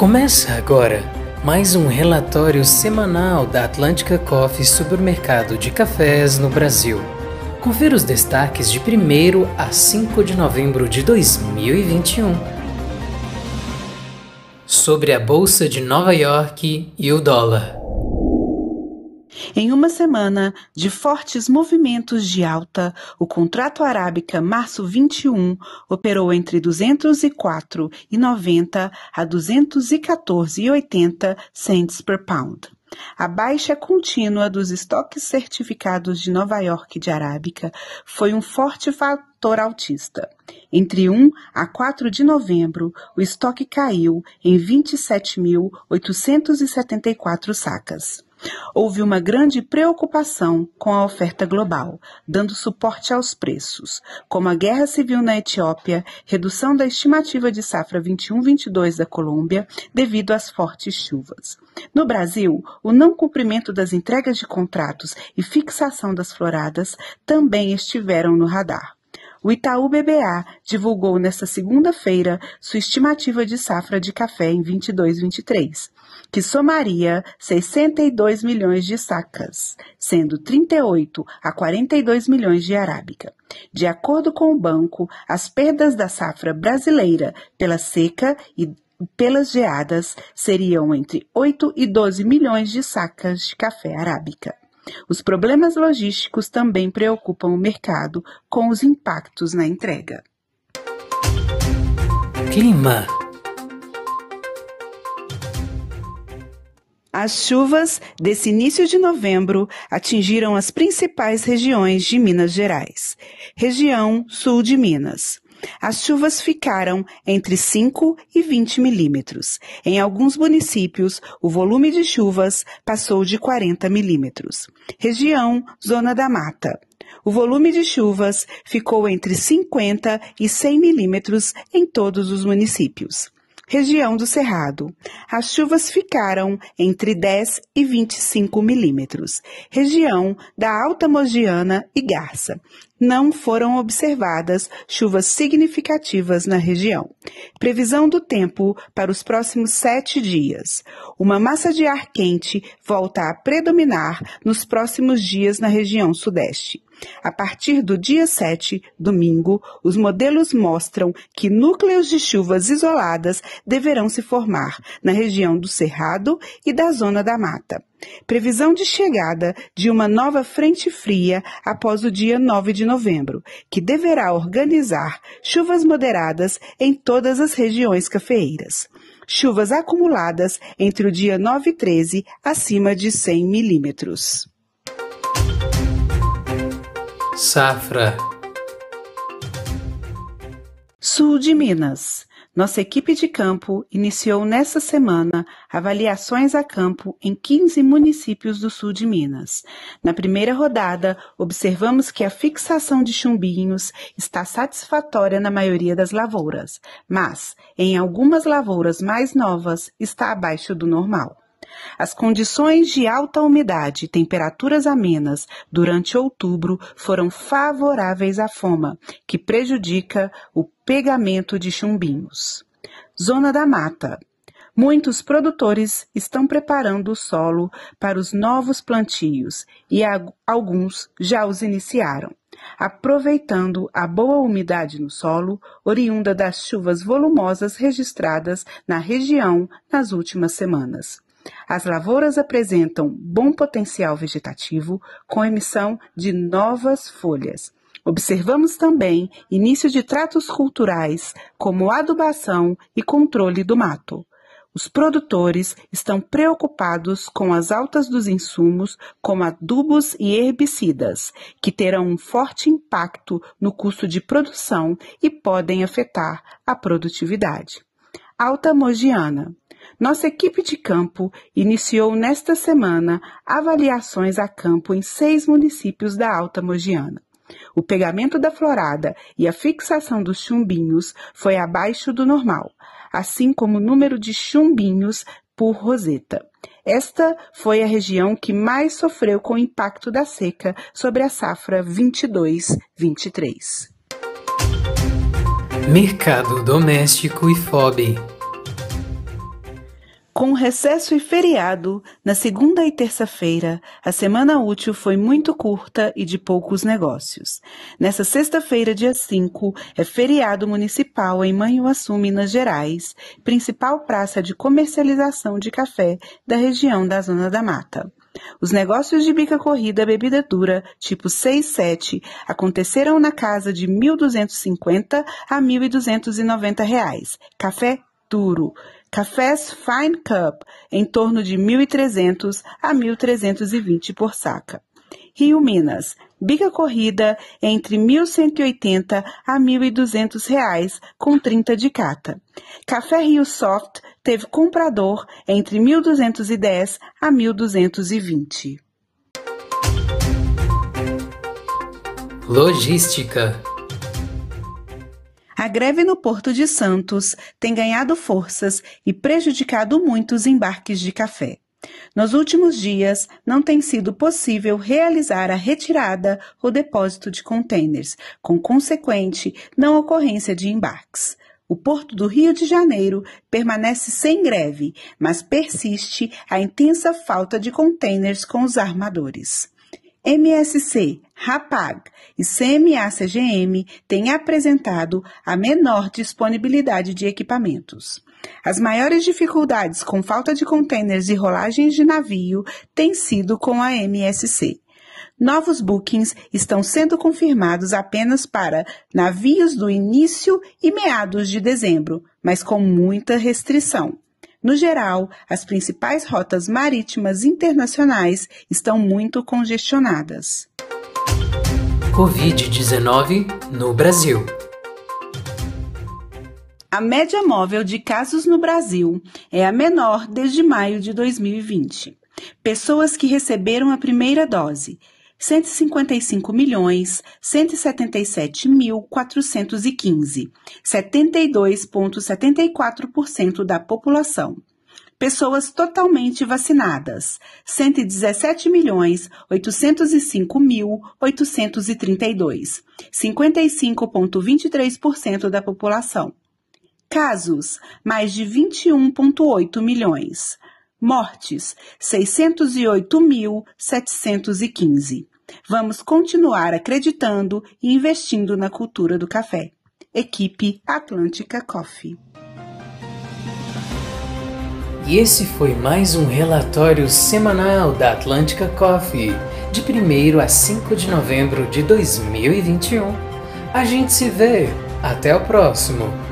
Começa agora mais um relatório semanal da Atlântica Coffee sobre o mercado de cafés no Brasil. Confira os destaques de 1 a 5 de novembro de 2021. Sobre a Bolsa de Nova York e o dólar. Em uma semana de fortes movimentos de alta, o contrato arábica março 21 operou entre 204,90 a 214,80 cents per pound. A baixa contínua dos estoques certificados de Nova York de arábica foi um forte fator altista. Entre 1 a 4 de novembro, o estoque caiu em 27.874 sacas. Houve uma grande preocupação com a oferta global, dando suporte aos preços, como a guerra civil na Etiópia, redução da estimativa de safra 21-22 da Colômbia devido às fortes chuvas. No Brasil, o não cumprimento das entregas de contratos e fixação das floradas também estiveram no radar. O Itaú BBA divulgou nesta segunda-feira sua estimativa de safra de café em 22-23, que somaria 62 milhões de sacas, sendo 38 a 42 milhões de arábica. De acordo com o banco, as perdas da safra brasileira pela seca e pelas geadas seriam entre 8 e 12 milhões de sacas de café arábica. Os problemas logísticos também preocupam o mercado com os impactos na entrega. Clima As chuvas desse início de novembro atingiram as principais regiões de Minas Gerais. Região sul de Minas. As chuvas ficaram entre 5 e 20 milímetros. Em alguns municípios, o volume de chuvas passou de 40 milímetros. Região Zona da Mata. O volume de chuvas ficou entre 50 e 100 milímetros em todos os municípios região do Cerrado. As chuvas ficaram entre 10 e 25 milímetros. Região da Alta Mogiana e Garça. Não foram observadas chuvas significativas na região. Previsão do tempo para os próximos sete dias. Uma massa de ar quente volta a predominar nos próximos dias na região sudeste. A partir do dia 7, domingo, os modelos mostram que núcleos de chuvas isoladas deverão se formar na região do Cerrado e da Zona da Mata. Previsão de chegada de uma nova frente fria após o dia 9 de novembro, que deverá organizar chuvas moderadas em todas as regiões cafeeiras. Chuvas acumuladas entre o dia 9 e 13 acima de 100 milímetros. Safra Sul de Minas. Nossa equipe de campo iniciou nesta semana avaliações a campo em 15 municípios do sul de Minas. Na primeira rodada, observamos que a fixação de chumbinhos está satisfatória na maioria das lavouras, mas em algumas lavouras mais novas está abaixo do normal. As condições de alta umidade e temperaturas amenas durante outubro foram favoráveis à foma, que prejudica o pegamento de chumbinhos. Zona da Mata. Muitos produtores estão preparando o solo para os novos plantios e alguns já os iniciaram, aproveitando a boa umidade no solo, oriunda das chuvas volumosas registradas na região nas últimas semanas. As lavouras apresentam bom potencial vegetativo com emissão de novas folhas. Observamos também início de tratos culturais, como adubação e controle do mato. Os produtores estão preocupados com as altas dos insumos, como adubos e herbicidas, que terão um forte impacto no custo de produção e podem afetar a produtividade. Alta Mogiana. Nossa equipe de campo iniciou nesta semana avaliações a campo em seis municípios da Alta Mogiana. O pegamento da florada e a fixação dos chumbinhos foi abaixo do normal, assim como o número de chumbinhos por roseta. Esta foi a região que mais sofreu com o impacto da seca sobre a safra 22-23. Mercado doméstico e FOB. Com recesso e feriado, na segunda e terça-feira, a semana útil foi muito curta e de poucos negócios. Nessa sexta-feira, dia 5, é feriado municipal em Manhuaçu, Minas Gerais, principal praça de comercialização de café da região da Zona da Mata. Os negócios de bica corrida bebida dura, tipo 6-7, aconteceram na casa de R$ 1.250 a 1.290 reais. Café duro. Cafés Fine Cup, em torno de 1.300 a 1.320 por saca. Rio Minas, bica corrida entre 1.180 a 1.200 reais com 30 de cata. Café Rio Soft teve comprador entre 1.210 a 1.220. Logística a greve no Porto de Santos tem ganhado forças e prejudicado muitos embarques de café. Nos últimos dias, não tem sido possível realizar a retirada ou depósito de contêineres, com consequente não ocorrência de embarques. O Porto do Rio de Janeiro permanece sem greve, mas persiste a intensa falta de contêineres com os armadores. MSC, RAPAG e CMA-CGM têm apresentado a menor disponibilidade de equipamentos. As maiores dificuldades com falta de contêineres e rolagens de navio têm sido com a MSC. Novos bookings estão sendo confirmados apenas para navios do início e meados de dezembro, mas com muita restrição. No geral, as principais rotas marítimas internacionais estão muito congestionadas. Covid-19 no Brasil. A média móvel de casos no Brasil é a menor desde maio de 2020. Pessoas que receberam a primeira dose 155 milhões 177 mil 415, 72,74% da população. Pessoas totalmente vacinadas, 117 milhões 805 mil 832, 55,23% da população. Casos, mais de 21,8 milhões. Mortes, 608.715. Vamos continuar acreditando e investindo na cultura do café. Equipe Atlântica Coffee. E esse foi mais um relatório semanal da Atlântica Coffee, de 1 a 5 de novembro de 2021. A gente se vê. Até o próximo.